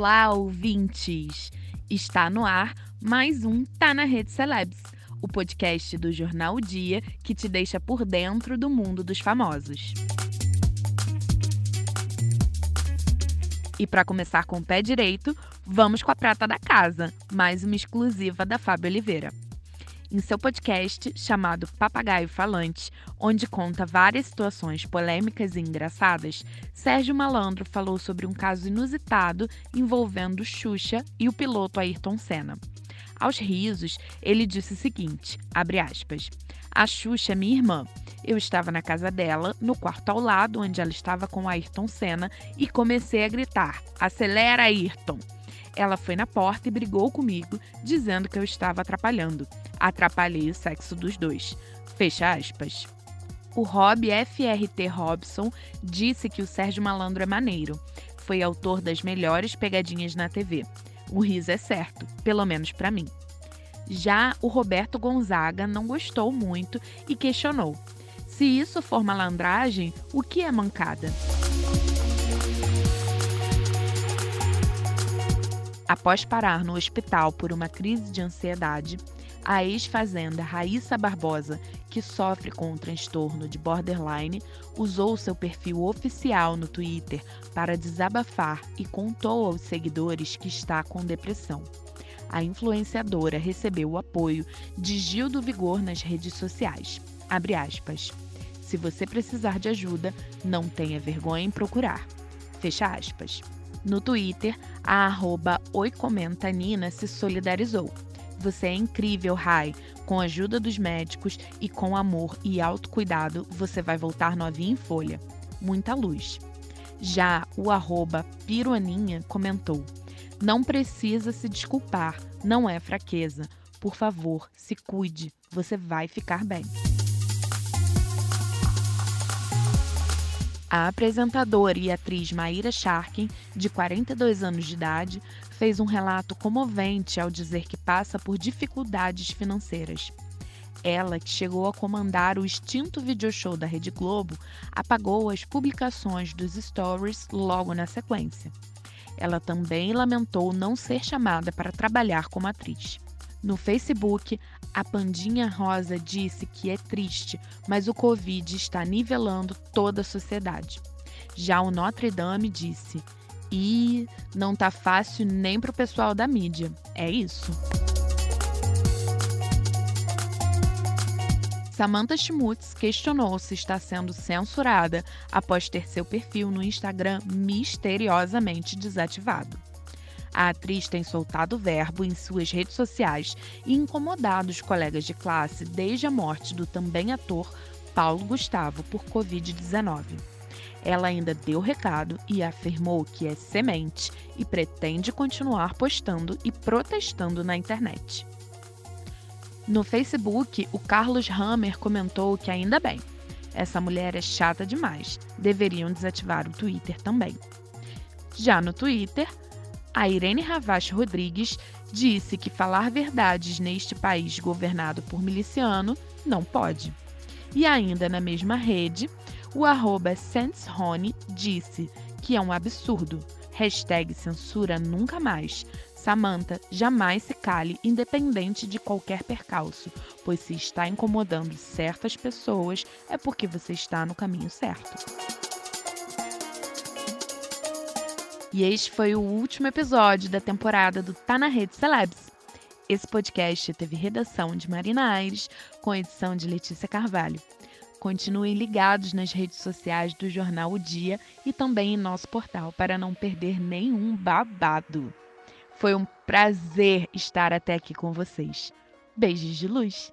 Olá, ouvintes! Está no ar mais um Tá na Rede Celebs, o podcast do Jornal o Dia que te deixa por dentro do mundo dos famosos. E para começar com o pé direito, vamos com a prata da casa, mais uma exclusiva da Fábio Oliveira em seu podcast chamado Papagaio Falante, onde conta várias situações polêmicas e engraçadas, Sérgio Malandro falou sobre um caso inusitado envolvendo Xuxa e o piloto Ayrton Senna. Aos risos, ele disse o seguinte, aspas, a Xuxa é minha irmã. Eu estava na casa dela, no quarto ao lado, onde ela estava com Ayrton Senna, e comecei a gritar: Acelera, Ayrton! Ela foi na porta e brigou comigo, dizendo que eu estava atrapalhando. Atrapalhei o sexo dos dois. Fecha aspas. O Rob FRT Robson disse que o Sérgio Malandro é maneiro. Foi autor das melhores pegadinhas na TV. O riso é certo, pelo menos para mim. Já o Roberto Gonzaga não gostou muito e questionou: se isso for malandragem, o que é mancada? Após parar no hospital por uma crise de ansiedade, a ex-fazenda Raíssa Barbosa, que sofre com um transtorno de borderline, usou seu perfil oficial no Twitter para desabafar e contou aos seguidores que está com depressão. A influenciadora recebeu o apoio de Gil do Vigor nas redes sociais. Se você precisar de ajuda, não tenha vergonha em procurar. Fecha aspas. No Twitter, a arroba oicomenta_nina se solidarizou. Você é incrível, Rai. Com a ajuda dos médicos e com amor e autocuidado, você vai voltar novinha em folha. Muita luz. Já o arroba piroaninha comentou: Não precisa se desculpar, não é fraqueza. Por favor, se cuide, você vai ficar bem. A apresentadora e atriz Maíra Sharkin, de 42 anos de idade, fez um relato comovente ao dizer que passa por dificuldades financeiras. Ela, que chegou a comandar o extinto video show da Rede Globo, apagou as publicações dos stories logo na sequência. Ela também lamentou não ser chamada para trabalhar como atriz. No Facebook, a Pandinha Rosa disse que é triste, mas o Covid está nivelando toda a sociedade. Já o Notre Dame disse: e não tá fácil nem para o pessoal da mídia. É isso. Samantha Schmutz questionou se está sendo censurada após ter seu perfil no Instagram misteriosamente desativado. A atriz tem soltado verbo em suas redes sociais e incomodado os colegas de classe desde a morte do também ator Paulo Gustavo por Covid-19. Ela ainda deu recado e afirmou que é semente e pretende continuar postando e protestando na internet. No Facebook, o Carlos Hammer comentou que ainda bem. Essa mulher é chata demais. Deveriam desativar o Twitter também. Já no Twitter, a Irene Ravache Rodrigues disse que falar verdades neste país governado por miliciano não pode. E ainda na mesma rede, o arroba SenseRone disse que é um absurdo. Hashtag censura nunca mais. Samantha, jamais se cale, independente de qualquer percalço, pois se está incomodando certas pessoas, é porque você está no caminho certo. E este foi o último episódio da temporada do Tá na Rede Celebs. Esse podcast teve redação de Marina Aires, com edição de Letícia Carvalho. Continuem ligados nas redes sociais do jornal O Dia e também em nosso portal para não perder nenhum babado. Foi um prazer estar até aqui com vocês. Beijos de luz!